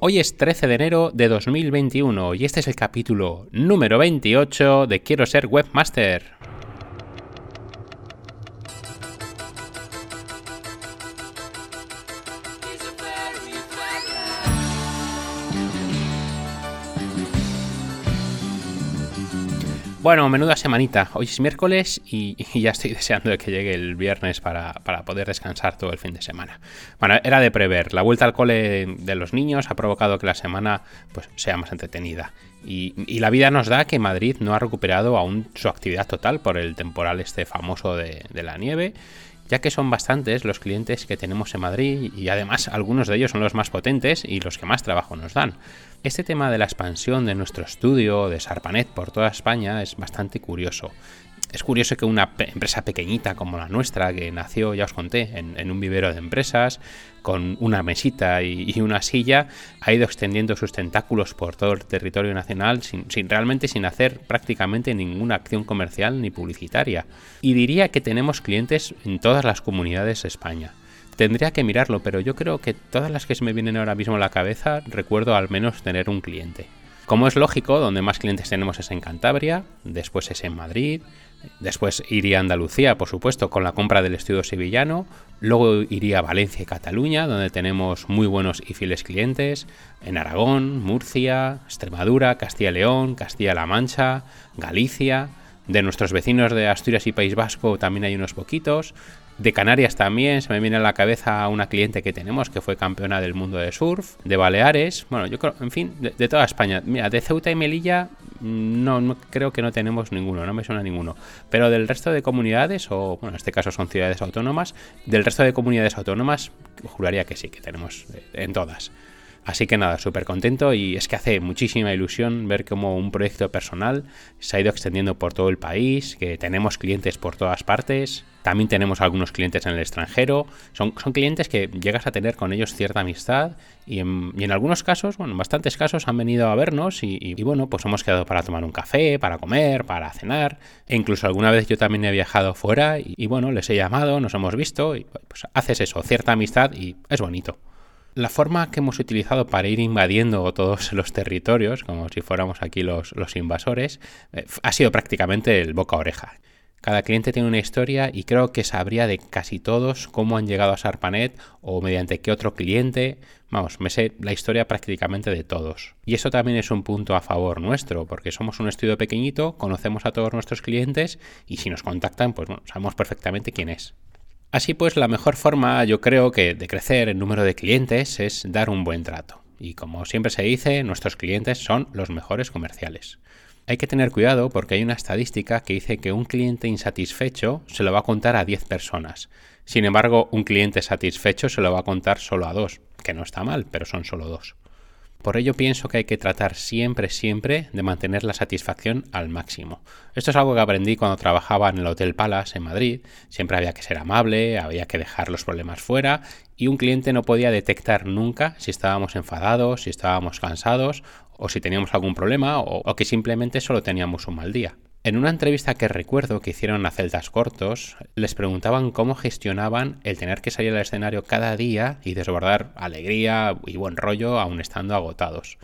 Hoy es 13 de enero de 2021 y este es el capítulo número 28 de Quiero ser webmaster. Bueno, menuda semanita. Hoy es miércoles y, ya estoy deseando que llegue el viernes para, poder descansar todo el fin de semana. Bueno, era de prever. La vuelta al cole de los niños ha provocado que la semana pues, sea más entretenida. Y, la vida nos da que Madrid no ha recuperado aún su actividad total por el temporal este famoso de, de la nieve ya que son bastantes los clientes que tenemos en Madrid y además algunos de ellos son los más potentes y los que más trabajo nos dan. Este tema de la expansión de nuestro estudio de Sarpanet por toda España es bastante curioso. Es curioso que una empresa pequeñita como la nuestra, que nació, ya os conté, en, un vivero de empresas, con una mesita y, una silla, ha ido extendiendo sus tentáculos por todo el territorio nacional sin, sin, realmente sin hacer prácticamente ninguna acción comercial ni publicitaria. Y diría que tenemos clientes en todas las comunidades de España. Tendría que mirarlo, pero yo creo que todas las que se me vienen ahora mismo a la cabeza recuerdo al menos tener un cliente. Como es lógico, donde más clientes tenemos es en Cantabria, después es en Madrid, después iría a Andalucía, por supuesto, con la compra del estudio sevillano, luego iría a Valencia y Cataluña, donde tenemos muy buenos y fieles clientes, en Aragón, Murcia, Extremadura, Castilla y León, Castilla-La Mancha, Galicia, de nuestros vecinos de Asturias y País Vasco también hay unos poquitos, de Canarias también, se me viene a la cabeza una cliente que tenemos que fue campeona del mundo de surf. De Baleares, bueno, yo creo, en fin, de, toda España. Mira, de Ceuta y Melilla, mm, no, creo que no tenemos ninguno, no me suena ninguno. Pero del resto de comunidades, o bueno, en este caso son ciudades autónomas, del resto de comunidades autónomas, juraría que sí, que tenemos eh, en todas. Así que nada, súper contento y es que hace muchísima ilusión ver cómo un proyecto personal se ha ido extendiendo por todo el país, que tenemos clientes por todas partes, también tenemos algunos clientes en el extranjero, son, son clientes que llegas a tener con ellos cierta amistad y en, algunos casos, bueno, en bastantes casos han venido a vernos y, bueno, pues hemos quedado para tomar un café, para comer, para cenar. E incluso alguna vez yo también he viajado fuera y, y bueno, les he llamado, nos hemos visto y pues haces eso, cierta amistad y es bonito. La forma que hemos utilizado para ir invadiendo todos los territorios, como si fuéramos aquí los, invasores, eh, ha sido prácticamente el boca a oreja. Cada cliente tiene una historia y creo que sabría de casi todos cómo han llegado a Sarpanet o mediante qué otro cliente. Vamos, me sé la historia prácticamente de todos. Y eso también es un punto a favor nuestro, porque somos un estudio pequeñito, conocemos a todos nuestros clientes y si nos contactan, pues bueno, sabemos perfectamente quién es. Así pues, la mejor forma, yo creo que de crecer el número de clientes es dar un buen trato. Y como siempre se dice, nuestros clientes son los mejores comerciales. Hay que tener cuidado porque hay una estadística que dice que un cliente insatisfecho se lo va a contar a 10 personas. Sin embargo, un cliente satisfecho se lo va a contar solo a dos, que no está mal, pero son solo dos. Por ello pienso que hay que tratar siempre, siempre de mantener la satisfacción al máximo. Esto es algo que aprendí cuando trabajaba en el Hotel Palace en Madrid. Siempre había que ser amable, había que dejar los problemas fuera y un cliente no podía detectar nunca si estábamos enfadados, si estábamos cansados o si teníamos algún problema o, o que simplemente solo teníamos un mal día. En una entrevista que recuerdo que hicieron a Celtas Cortos, les preguntaban cómo gestionaban el tener que salir al escenario cada día y desbordar alegría y buen rollo aun estando agotados.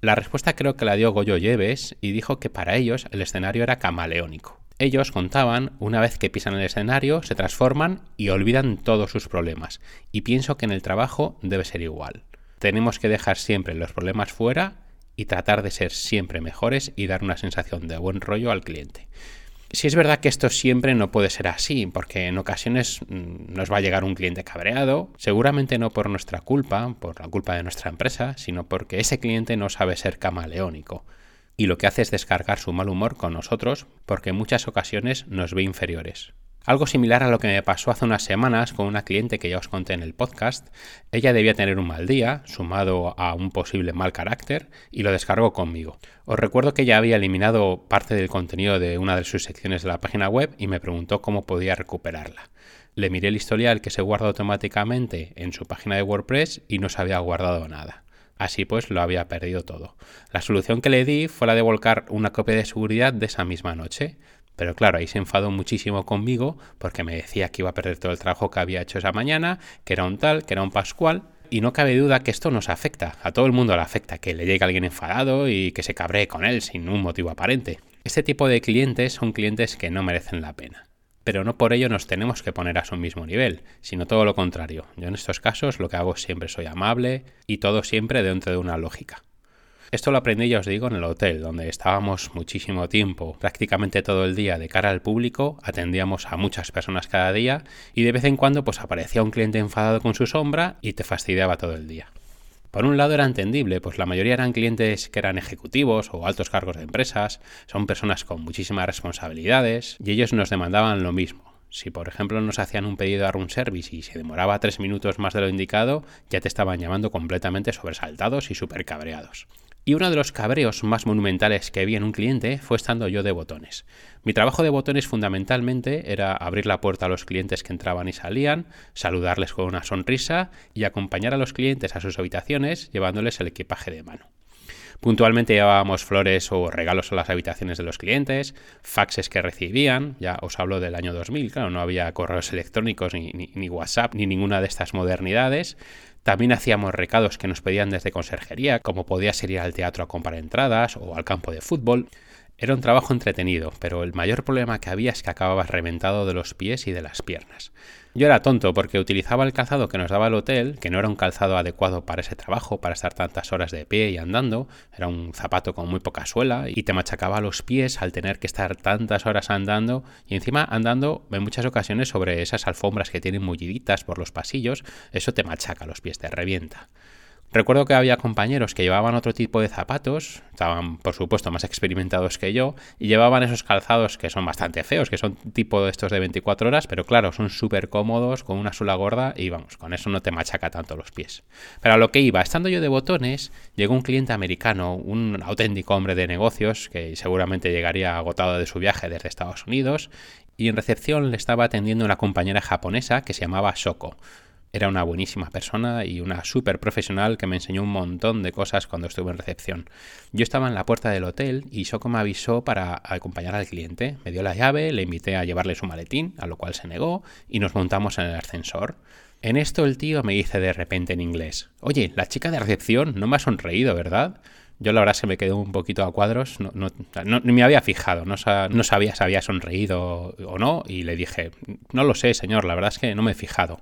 La respuesta creo que la dio Goyo Lleves y dijo que para ellos el escenario era camaleónico. Ellos contaban, una vez que pisan el escenario, se transforman y olvidan todos sus problemas. Y pienso que en el trabajo debe ser igual. Tenemos que dejar siempre los problemas fuera y tratar de ser siempre mejores y dar una sensación de buen rollo al cliente. Si es verdad que esto siempre no puede ser así, porque en ocasiones mm, nos va a llegar un cliente cabreado, seguramente no por nuestra culpa, por la culpa de nuestra empresa, sino porque ese cliente no sabe ser camaleónico. Y lo que hace es descargar su mal humor con nosotros porque en muchas ocasiones nos ve inferiores. Algo similar a lo que me pasó hace unas semanas con una cliente que ya os conté en el podcast. Ella debía tener un mal día, sumado a un posible mal carácter, y lo descargó conmigo. Os recuerdo que ella había eliminado parte del contenido de una de sus secciones de la página web y me preguntó cómo podía recuperarla. Le miré el historial que se guarda automáticamente en su página de WordPress y no se había guardado nada. Así pues, lo había perdido todo. La solución que le di fue la de volcar una copia de seguridad de esa misma noche. Pero claro, ahí se enfadó muchísimo conmigo porque me decía que iba a perder todo el trabajo que había hecho esa mañana, que era un tal, que era un pascual. Y no cabe duda que esto nos afecta, a todo el mundo le afecta, que le llegue alguien enfadado y que se cabree con él sin un motivo aparente. Este tipo de clientes son clientes que no merecen la pena. Pero no por ello nos tenemos que poner a su mismo nivel, sino todo lo contrario. Yo en estos casos lo que hago siempre soy amable y todo siempre dentro de una lógica. Esto lo aprendí, ya os digo, en el hotel, donde estábamos muchísimo tiempo, prácticamente todo el día de cara al público, atendíamos a muchas personas cada día y de vez en cuando pues aparecía un cliente enfadado con su sombra y te fastidiaba todo el día. Por un lado era entendible, pues la mayoría eran clientes que eran ejecutivos o altos cargos de empresas, son personas con muchísimas responsabilidades y ellos nos demandaban lo mismo. Si por ejemplo nos hacían un pedido a room service y se demoraba tres minutos más de lo indicado, ya te estaban llamando completamente sobresaltados y súper cabreados. Y uno de los cabreos más monumentales que vi en un cliente fue estando yo de botones. Mi trabajo de botones fundamentalmente era abrir la puerta a los clientes que entraban y salían, saludarles con una sonrisa y acompañar a los clientes a sus habitaciones llevándoles el equipaje de mano. Puntualmente llevábamos flores o regalos a las habitaciones de los clientes, faxes que recibían, ya os hablo del año 2000, claro, no había correos electrónicos ni, ni WhatsApp ni ninguna de estas modernidades, también hacíamos recados que nos pedían desde conserjería, como podía ser ir al teatro a comprar entradas o al campo de fútbol. Era un trabajo entretenido, pero el mayor problema que había es que acababas reventado de los pies y de las piernas. Yo era tonto porque utilizaba el calzado que nos daba el hotel, que no era un calzado adecuado para ese trabajo, para estar tantas horas de pie y andando, era un zapato con muy poca suela y te machacaba los pies al tener que estar tantas horas andando y encima andando en muchas ocasiones sobre esas alfombras que tienen mulliditas por los pasillos, eso te machaca los pies, te revienta. Recuerdo que había compañeros que llevaban otro tipo de zapatos, estaban por supuesto más experimentados que yo, y llevaban esos calzados que son bastante feos, que son tipo de estos de 24 horas, pero claro, son súper cómodos, con una suela gorda, y vamos, con eso no te machaca tanto los pies. Pero a lo que iba, estando yo de botones, llegó un cliente americano, un auténtico hombre de negocios, que seguramente llegaría agotado de su viaje desde Estados Unidos, y en recepción le estaba atendiendo una compañera japonesa que se llamaba Shoko. Era una buenísima persona y una súper profesional que me enseñó un montón de cosas cuando estuve en recepción. Yo estaba en la puerta del hotel y Shoko me avisó para acompañar al cliente. Me dio la llave, le invité a llevarle su maletín, a lo cual se negó, y nos montamos en el ascensor. En esto el tío me dice de repente en inglés, oye, la chica de recepción no me ha sonreído, ¿verdad? Yo la verdad se me quedó un poquito a cuadros, no, no, me había fijado, no, no, sabía si había sonreído o no, y le dije, no lo sé, señor, la verdad es que no me he fijado.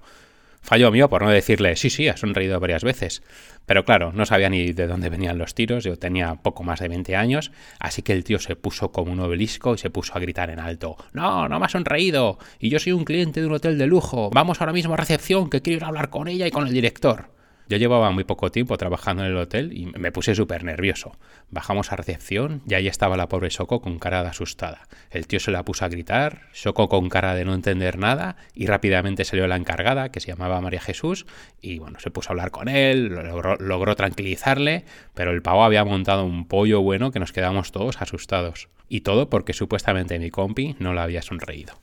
Fallo mío por no decirle, sí, sí, ha sonreído varias veces. Pero claro, no sabía ni de dónde venían los tiros, yo tenía poco más de 20 años, así que el tío se puso como un obelisco y se puso a gritar en alto, no, no me ha sonreído, y yo soy un cliente de un hotel de lujo, vamos ahora mismo a recepción, que quiero ir a hablar con ella y con el director. Yo llevaba muy poco tiempo trabajando en el hotel y me puse súper nervioso. Bajamos a recepción y ahí estaba la pobre Soko con cara de asustada. El tío se la puso a gritar, Soko con cara de no entender nada y rápidamente salió la encargada, que se llamaba María Jesús, y bueno, se puso a hablar con él, logró, logró tranquilizarle, pero el pavo había montado un pollo bueno que nos quedamos todos asustados. Y todo porque supuestamente mi compi no le había sonreído.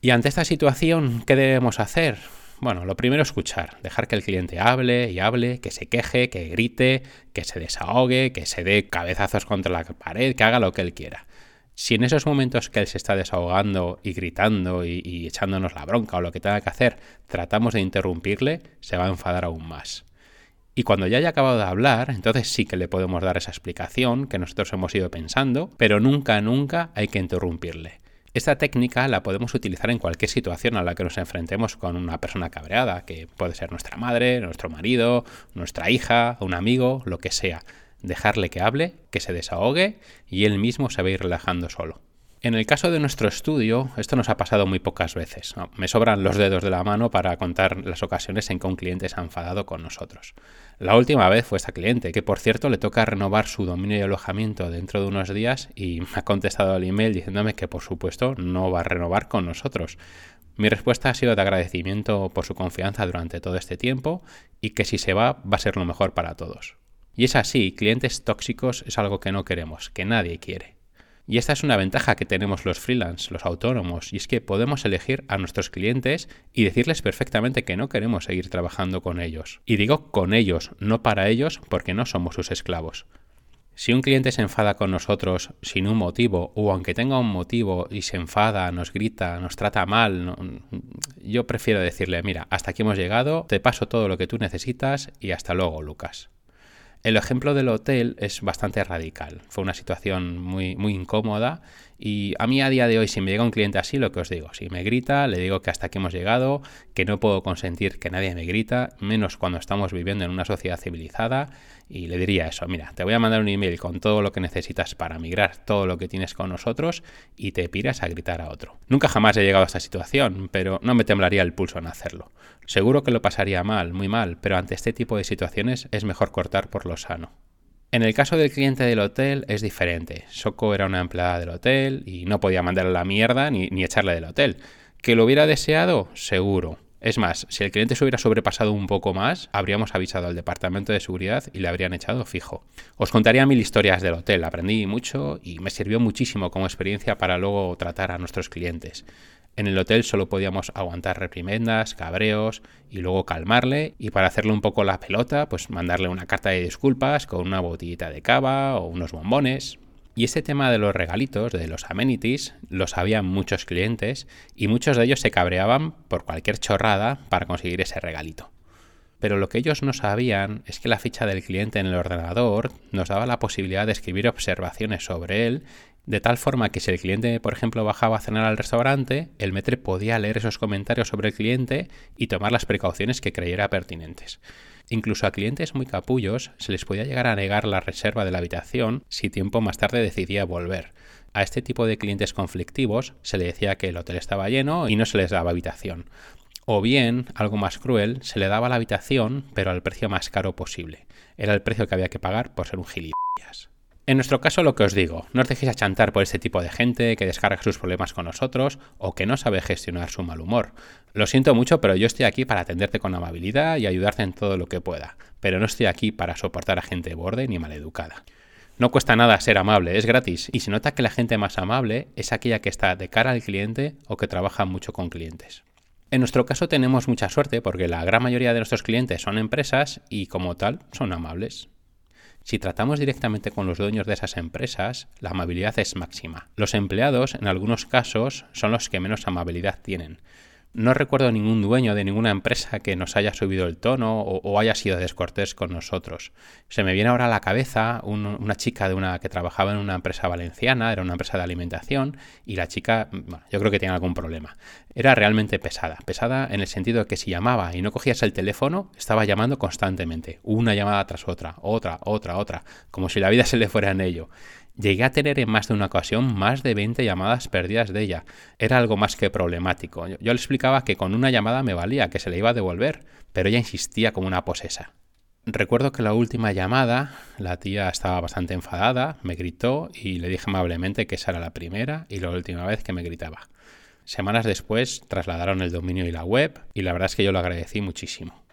Y ante esta situación, ¿qué debemos hacer? Bueno, lo primero escuchar, dejar que el cliente hable y hable, que se queje, que grite, que se desahogue, que se dé cabezazos contra la pared, que haga lo que él quiera. Si en esos momentos que él se está desahogando y gritando y, y echándonos la bronca o lo que tenga que hacer, tratamos de interrumpirle, se va a enfadar aún más. Y cuando ya haya acabado de hablar, entonces sí que le podemos dar esa explicación que nosotros hemos ido pensando, pero nunca, nunca hay que interrumpirle. Esta técnica la podemos utilizar en cualquier situación a la que nos enfrentemos con una persona cabreada, que puede ser nuestra madre, nuestro marido, nuestra hija, un amigo, lo que sea. Dejarle que hable, que se desahogue y él mismo se va a ir relajando solo. En el caso de nuestro estudio, esto nos ha pasado muy pocas veces. me sobran los dedos de la mano para contar las ocasiones en que un cliente se ha enfadado con nosotros. La última vez fue esta cliente, que por cierto le toca renovar su dominio y alojamiento dentro de unos días y me ha contestado al email diciéndome que por supuesto no va a renovar con nosotros. Mi respuesta ha sido de agradecimiento por su confianza durante todo este tiempo y que si se va va a ser lo mejor para todos. Y es así, clientes tóxicos es algo que no queremos, que nadie quiere. Y esta es una ventaja que tenemos los freelance, los autónomos, y es que podemos elegir a nuestros clientes y decirles perfectamente que no queremos seguir trabajando con ellos. Y digo con ellos, no para ellos, porque no somos sus esclavos. Si un cliente se enfada con nosotros sin un motivo, o aunque tenga un motivo y se enfada, nos grita, nos trata mal, yo prefiero decirle, mira, hasta aquí hemos llegado, te paso todo lo que tú necesitas y hasta luego, Lucas. El ejemplo del hotel es bastante radical. Fue una situación muy, muy incómoda y a mí a día de hoy si me llega un cliente así, lo que os digo, si me grita, le digo que hasta aquí hemos llegado, que no puedo consentir que nadie me grita, menos cuando estamos viviendo en una sociedad civilizada y le diría eso, mira, te voy a mandar un email con todo lo que necesitas para migrar todo lo que tienes con nosotros y te piras a gritar a otro. Nunca jamás he llegado a esta situación, pero no me temblaría el pulso en hacerlo. Seguro que lo pasaría mal, muy mal, pero ante este tipo de situaciones es mejor cortar por lo sano. En el caso del cliente del hotel es diferente. Soko era una empleada del hotel y no podía mandarle la mierda ni, ni echarle del hotel. ¿Que lo hubiera deseado? Seguro. Es más, si el cliente se hubiera sobrepasado un poco más, habríamos avisado al departamento de seguridad y le habrían echado fijo. Os contaría mil historias del hotel, aprendí mucho y me sirvió muchísimo como experiencia para luego tratar a nuestros clientes. En el hotel solo podíamos aguantar reprimendas, cabreos y luego calmarle y para hacerle un poco la pelota, pues mandarle una carta de disculpas con una botellita de cava o unos bombones. Y este tema de los regalitos, de los amenities, lo sabían muchos clientes y muchos de ellos se cabreaban por cualquier chorrada para conseguir ese regalito. Pero lo que ellos no sabían es que la ficha del cliente en el ordenador nos daba la posibilidad de escribir observaciones sobre él de tal forma que si el cliente, por ejemplo, bajaba a cenar al restaurante, el metre podía leer esos comentarios sobre el cliente y tomar las precauciones que creyera pertinentes. Incluso a clientes muy capullos se les podía llegar a negar la reserva de la habitación si tiempo más tarde decidía volver. A este tipo de clientes conflictivos se le decía que el hotel estaba lleno y no se les daba habitación. O bien, algo más cruel, se le daba la habitación, pero al precio más caro posible. Era el precio que había que pagar por ser un gilipollas. En nuestro caso, lo que os digo, no os dejéis achantar por este tipo de gente que descarga sus problemas con nosotros o que no sabe gestionar su mal humor. Lo siento mucho, pero yo estoy aquí para atenderte con amabilidad y ayudarte en todo lo que pueda, pero no estoy aquí para soportar a gente borde ni maleducada. No cuesta nada ser amable, es gratis, y se nota que la gente más amable es aquella que está de cara al cliente o que trabaja mucho con clientes. En nuestro caso tenemos mucha suerte porque la gran mayoría de nuestros clientes son empresas y como tal son amables. Si tratamos directamente con los dueños de esas empresas, la amabilidad es máxima. Los empleados, en algunos casos, son los que menos amabilidad tienen. No recuerdo ningún dueño de ninguna empresa que nos haya subido el tono o, haya sido descortés con nosotros. Se me viene ahora a la cabeza una chica de una que trabajaba en una empresa valenciana, era una empresa de alimentación, y la chica, bueno, yo creo que tiene algún problema. Era realmente pesada, pesada en el sentido de que si llamaba y no cogías el teléfono, estaba llamando constantemente, una llamada tras otra, otra, otra, otra, como si la vida se le fuera en ello. Llegué a tener en más de una ocasión más de 20 llamadas perdidas de ella. Era algo más que problemático. Yo, le explicaba que con una llamada me valía, que se le iba a devolver, pero ella insistía como una posesa. Recuerdo que la última llamada, la tía estaba bastante enfadada, me gritó y le dije amablemente que esa era la primera y la última vez que me gritaba. Semanas después trasladaron el dominio y la web y la verdad es que yo lo agradecí muchísimo.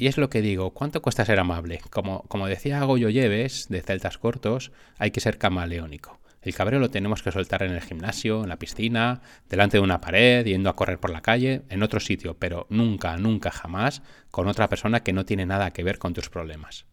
Y es lo que digo, ¿cuánto cuesta ser amable? Como, como decía Goyo Lleves, de Celtas Cortos, hay que ser camaleónico. El cabreo lo tenemos que soltar en el gimnasio, en la piscina, delante de una pared, yendo a correr por la calle, en otro sitio, pero nunca, nunca, jamás con otra persona que no tiene nada que ver con tus problemas.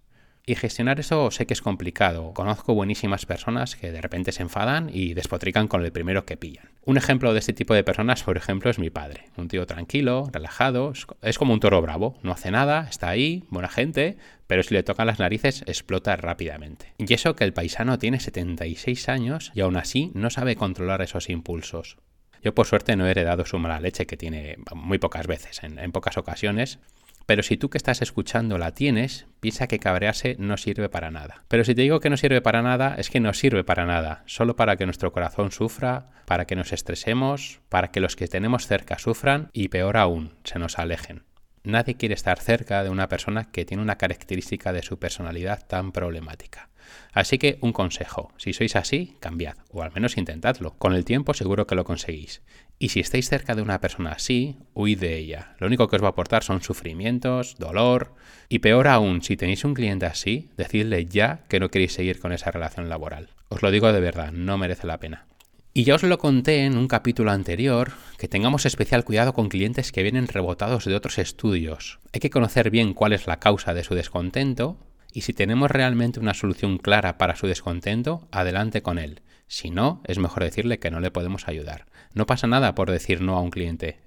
Y gestionar eso sé que es complicado. Conozco buenísimas personas que de repente se enfadan y despotrican con el primero que pillan. Un ejemplo de este tipo de personas, por ejemplo, es mi padre. Un tío tranquilo, relajado, es como un toro bravo. No hace nada, está ahí, buena gente, pero si le tocan las narices explota rápidamente. Y eso que el paisano tiene 76 años y aún así no sabe controlar esos impulsos. Yo por suerte no he heredado su mala leche que tiene muy pocas veces, en, en pocas ocasiones, pero si tú que estás escuchando la tienes, piensa que cabrearse no sirve para nada. Pero si te digo que no sirve para nada, es que no sirve para nada, solo para que nuestro corazón sufra, para que nos estresemos, para que los que tenemos cerca sufran y peor aún, se nos alejen. Nadie quiere estar cerca de una persona que tiene una característica de su personalidad tan problemática. Así que un consejo, si sois así, cambiad, o al menos intentadlo. Con el tiempo seguro que lo conseguís. Y si estáis cerca de una persona así, huid de ella. Lo único que os va a aportar son sufrimientos, dolor. Y peor aún, si tenéis un cliente así, decidle ya que no queréis seguir con esa relación laboral. Os lo digo de verdad, no merece la pena. Y ya os lo conté en un capítulo anterior, que tengamos especial cuidado con clientes que vienen rebotados de otros estudios. Hay que conocer bien cuál es la causa de su descontento y si tenemos realmente una solución clara para su descontento, adelante con él. Si no, es mejor decirle que no le podemos ayudar. No pasa nada por decir no a un cliente.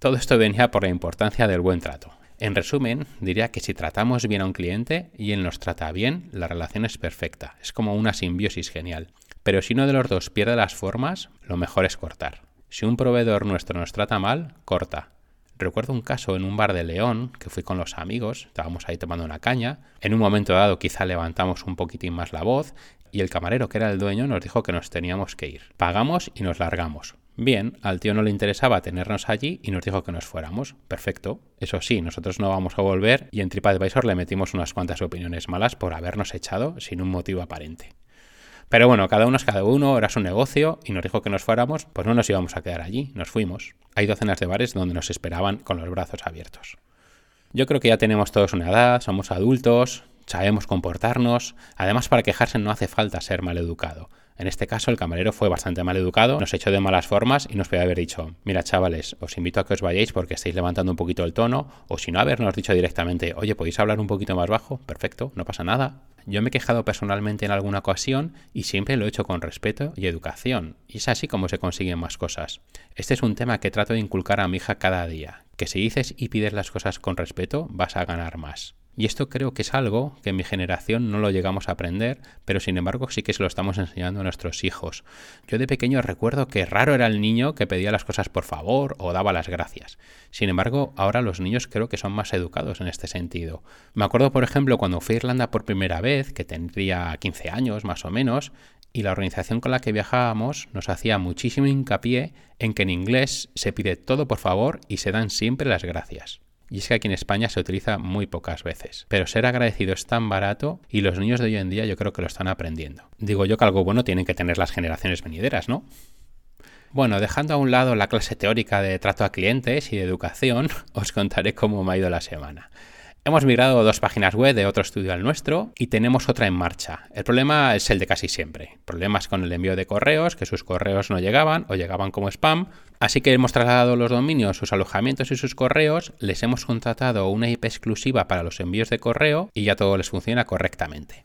Todo esto venía por la importancia del buen trato. En resumen, diría que si tratamos bien a un cliente y él nos trata bien, la relación es perfecta. Es como una simbiosis genial. Pero si uno de los dos pierde las formas, lo mejor es cortar. Si un proveedor nuestro nos trata mal, corta. Recuerdo un caso en un bar de León que fui con los amigos, estábamos ahí tomando una caña. En un momento dado quizá levantamos un poquitín más la voz y el camarero que era el dueño nos dijo que nos teníamos que ir. Pagamos y nos largamos. Bien, al tío no le interesaba tenernos allí y nos dijo que nos fuéramos. Perfecto. Eso sí, nosotros no vamos a volver y en TripAdvisor le metimos unas cuantas opiniones malas por habernos echado sin un motivo aparente. Pero bueno, cada uno es cada uno, era su negocio y nos dijo que nos fuéramos, pues no nos íbamos a quedar allí, nos fuimos. Hay docenas de bares donde nos esperaban con los brazos abiertos. Yo creo que ya tenemos todos una edad, somos adultos, sabemos comportarnos, además para quejarse no hace falta ser mal educado. En este caso el camarero fue bastante mal educado, nos echó de malas formas y nos podía haber dicho, mira chavales, os invito a que os vayáis porque estáis levantando un poquito el tono, o si no habernos dicho directamente, oye, ¿podéis hablar un poquito más bajo? Perfecto, no pasa nada, yo me he quejado personalmente en alguna ocasión y siempre lo he hecho con respeto y educación. Y es así como se consiguen más cosas. Este es un tema que trato de inculcar a mi hija cada día. Que si dices y pides las cosas con respeto, vas a ganar más. Y esto creo que es algo que en mi generación no lo llegamos a aprender, pero sin embargo sí que se lo estamos enseñando a nuestros hijos. Yo de pequeño recuerdo que raro era el niño que pedía las cosas por favor o daba las gracias. Sin embargo, ahora los niños creo que son más educados en este sentido. Me acuerdo, por ejemplo, cuando fui a Irlanda por primera vez, que tendría 15 años más o menos, y la organización con la que viajábamos nos hacía muchísimo hincapié en que en inglés se pide todo por favor y se dan siempre las gracias. Y es que aquí en España se utiliza muy pocas veces. Pero ser agradecido es tan barato y los niños de hoy en día yo creo que lo están aprendiendo. Digo yo que algo bueno tienen que tener las generaciones venideras, ¿no? Bueno, dejando a un lado la clase teórica de trato a clientes y de educación, os contaré cómo me ha ido la semana. Hemos migrado dos páginas web de otro estudio al nuestro y tenemos otra en marcha. El problema es el de casi siempre. Problemas con el envío de correos, que sus correos no llegaban o llegaban como spam. Así que hemos trasladado los dominios, sus alojamientos y sus correos, les hemos contratado una IP exclusiva para los envíos de correo y ya todo les funciona correctamente.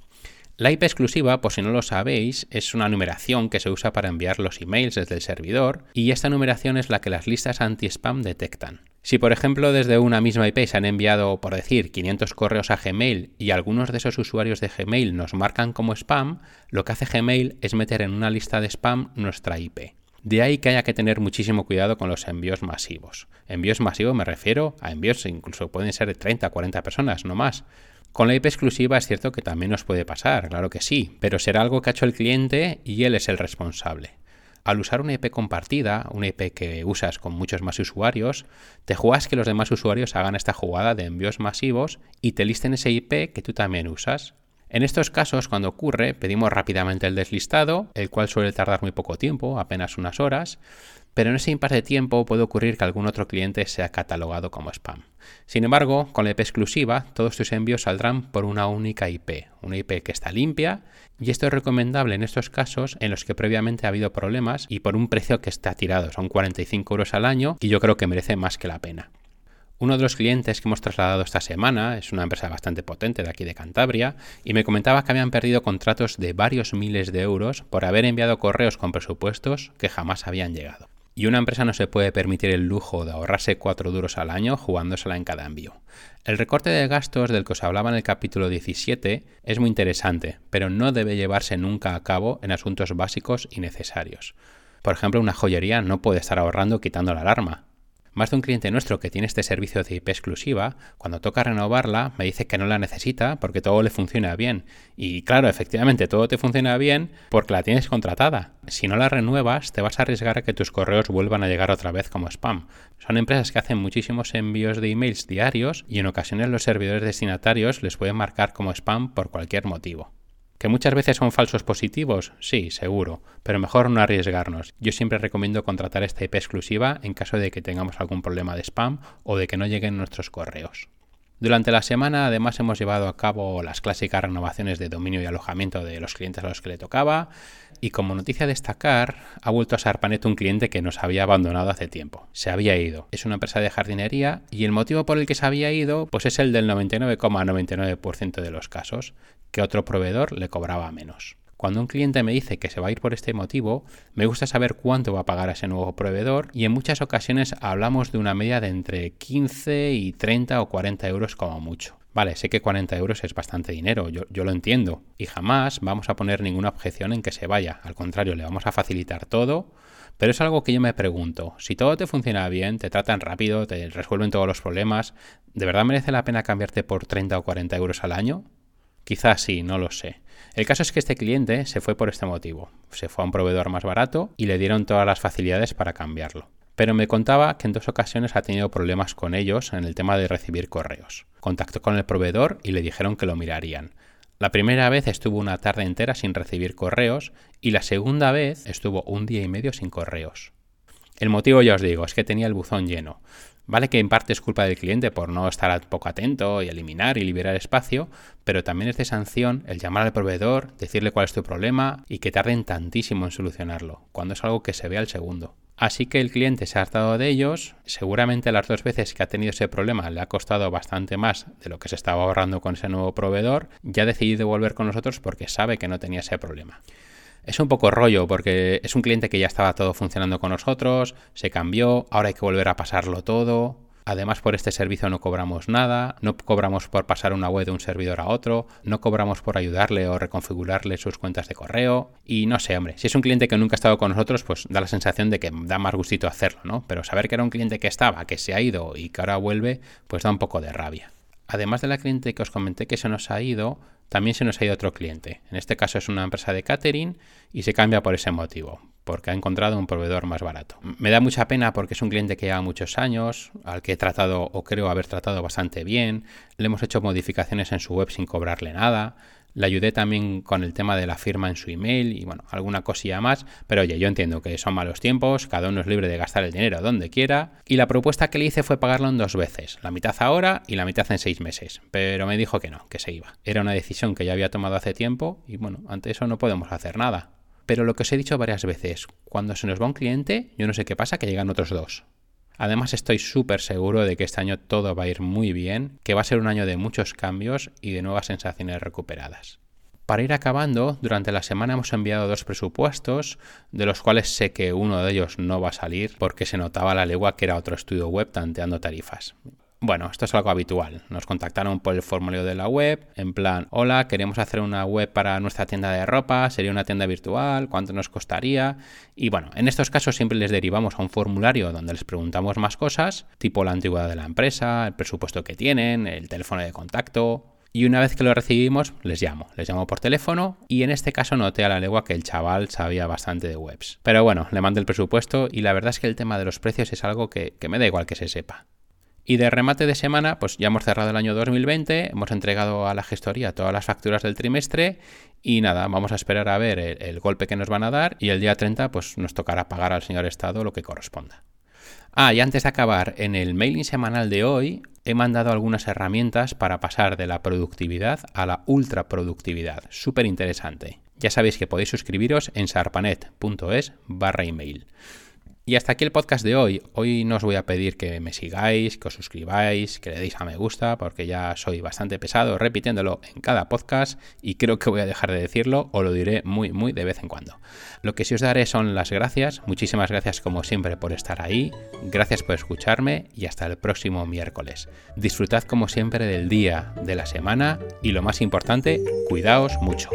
La IP exclusiva, por si no lo sabéis, es una numeración que se usa para enviar los emails desde el servidor y esta numeración es la que las listas anti-spam detectan. Si por ejemplo desde una misma IP se han enviado, por decir, 500 correos a Gmail y algunos de esos usuarios de Gmail nos marcan como spam, lo que hace Gmail es meter en una lista de spam nuestra IP. De ahí que haya que tener muchísimo cuidado con los envíos masivos. Envíos masivos me refiero a envíos incluso pueden ser de 30 o 40 personas, no más. Con la IP exclusiva es cierto que también nos puede pasar, claro que sí, pero será algo que ha hecho el cliente y él es el responsable. Al usar una IP compartida, una IP que usas con muchos más usuarios, te juegas que los demás usuarios hagan esta jugada de envíos masivos y te listen ese IP que tú también usas. En estos casos, cuando ocurre, pedimos rápidamente el deslistado, el cual suele tardar muy poco tiempo, apenas unas horas, pero en ese impasse de tiempo puede ocurrir que algún otro cliente sea catalogado como spam. Sin embargo, con la IP exclusiva, todos tus envíos saldrán por una única IP, una IP que está limpia, y esto es recomendable en estos casos en los que previamente ha habido problemas y por un precio que está tirado, son 45 euros al año, y yo creo que merece más que la pena. Uno de los clientes que hemos trasladado esta semana es una empresa bastante potente de aquí de Cantabria y me comentaba que habían perdido contratos de varios miles de euros por haber enviado correos con presupuestos que jamás habían llegado. Y una empresa no se puede permitir el lujo de ahorrarse cuatro duros al año jugándosela en cada envío. El recorte de gastos del que os hablaba en el capítulo 17 es muy interesante, pero no debe llevarse nunca a cabo en asuntos básicos y necesarios. Por ejemplo, una joyería no puede estar ahorrando quitando la alarma, más de un cliente nuestro que tiene este servicio de IP exclusiva, cuando toca renovarla, me dice que no la necesita porque todo le funciona bien. Y claro, efectivamente, todo te funciona bien porque la tienes contratada. Si no la renuevas, te vas a arriesgar a que tus correos vuelvan a llegar otra vez como spam. Son empresas que hacen muchísimos envíos de emails diarios y en ocasiones los servidores destinatarios les pueden marcar como spam por cualquier motivo. ¿Que muchas veces son falsos positivos? Sí, seguro, pero mejor no arriesgarnos. Yo siempre recomiendo contratar esta IP exclusiva en caso de que tengamos algún problema de spam o de que no lleguen nuestros correos. Durante la semana además hemos llevado a cabo las clásicas renovaciones de dominio y alojamiento de los clientes a los que le tocaba y como noticia a destacar ha vuelto a Sarpanet un cliente que nos había abandonado hace tiempo. Se había ido. Es una empresa de jardinería y el motivo por el que se había ido pues es el del 99,99% de los casos, que otro proveedor le cobraba menos. Cuando un cliente me dice que se va a ir por este motivo, me gusta saber cuánto va a pagar a ese nuevo proveedor y en muchas ocasiones hablamos de una media de entre 15 y 30 o 40 euros como mucho. Vale, sé que 40 euros es bastante dinero, yo, yo, lo entiendo, y jamás vamos a poner ninguna objeción en que se vaya, al contrario, le vamos a facilitar todo, pero es algo que yo me pregunto, si todo te funciona bien, te tratan rápido, te resuelven todos los problemas, ¿de verdad merece la pena cambiarte por 30 o 40 euros al año? Quizás sí, no lo sé. El caso es que este cliente se fue por este motivo. Se fue a un proveedor más barato y le dieron todas las facilidades para cambiarlo. Pero me contaba que en dos ocasiones ha tenido problemas con ellos en el tema de recibir correos. Contactó con el proveedor y le dijeron que lo mirarían. La primera vez estuvo una tarde entera sin recibir correos y la segunda vez estuvo un día y medio sin correos. El motivo ya os digo, es que tenía el buzón lleno. Vale que en parte es culpa del cliente por no estar poco atento y eliminar y liberar espacio, pero también es de sanción el llamar al proveedor, decirle cuál es tu problema y que tarden tantísimo en solucionarlo, cuando es algo que se ve al segundo. Así que el cliente se ha hartado de ellos, seguramente las dos veces que ha tenido ese problema le ha costado bastante más de lo que se estaba ahorrando con ese nuevo proveedor, ya ha decidido volver con nosotros porque sabe que no tenía ese problema. Es un poco rollo porque es un cliente que ya estaba todo funcionando con nosotros, se cambió, ahora hay que volver a pasarlo todo. Además, por este servicio no cobramos nada, no cobramos por pasar una web de un servidor a otro, no cobramos por ayudarle o reconfigurarle sus cuentas de correo. Y no sé, hombre, si es un cliente que nunca ha estado con nosotros, pues da la sensación de que da más gustito hacerlo, ¿no? Pero saber que era un cliente que estaba, que se ha ido y que ahora vuelve, pues da un poco de rabia. Además de la cliente que os comenté que se nos ha ido, también se nos ha ido otro cliente. En este caso es una empresa de catering y se cambia por ese motivo, porque ha encontrado un proveedor más barato. Me da mucha pena porque es un cliente que lleva muchos años, al que he tratado o creo haber tratado bastante bien. Le hemos hecho modificaciones en su web sin cobrarle nada. Le ayudé también con el tema de la firma en su email y bueno, alguna cosilla más. Pero oye, yo entiendo que son malos tiempos, cada uno es libre de gastar el dinero donde quiera. Y la propuesta que le hice fue pagarlo en dos veces, la mitad ahora y la mitad en seis meses. Pero me dijo que no, que se iba. Era una decisión que ya había tomado hace tiempo y bueno, ante eso no podemos hacer nada. Pero lo que os he dicho varias veces, cuando se nos va un cliente, yo no sé qué pasa, que llegan otros dos. Además estoy súper seguro de que este año todo va a ir muy bien, que va a ser un año de muchos cambios y de nuevas sensaciones recuperadas. Para ir acabando, durante la semana hemos enviado dos presupuestos, de los cuales sé que uno de ellos no va a salir porque se notaba la legua que era otro estudio web tanteando tarifas. Bueno, esto es algo habitual. Nos contactaron por el formulario de la web, en plan, hola, queremos hacer una web para nuestra tienda de ropa, sería una tienda virtual, cuánto nos costaría. Y bueno, en estos casos siempre les derivamos a un formulario donde les preguntamos más cosas, tipo la antigüedad de la empresa, el presupuesto que tienen, el teléfono de contacto, y una vez que lo recibimos, les llamo. Les llamo por teléfono y en este caso noté a la legua que el chaval sabía bastante de webs. Pero bueno, le mandé el presupuesto y la verdad es que el tema de los precios es algo que, que me da igual que se sepa. Y de remate de semana, pues ya hemos cerrado el año 2020, hemos entregado a la gestoría todas las facturas del trimestre y nada, vamos a esperar a ver el, golpe que nos van a dar y el día 30 pues nos tocará pagar al señor Estado lo que corresponda. Ah, y antes de acabar, en el mailing semanal de hoy he mandado algunas herramientas para pasar de la productividad a la ultraproductividad. Súper interesante. Ya sabéis que podéis suscribiros en sarpanet.es barra email. Y hasta aquí el podcast de hoy. Hoy no os voy a pedir que me sigáis, que os suscribáis, que le deis a me gusta, porque ya soy bastante pesado repitiéndolo en cada podcast y creo que voy a dejar de decirlo o lo diré muy, muy de vez en cuando. Lo que sí os daré son las gracias. Muchísimas gracias como siempre por estar ahí. Gracias por escucharme y hasta el próximo miércoles. Disfrutad como siempre del día, de la semana y lo más importante, cuidaos mucho.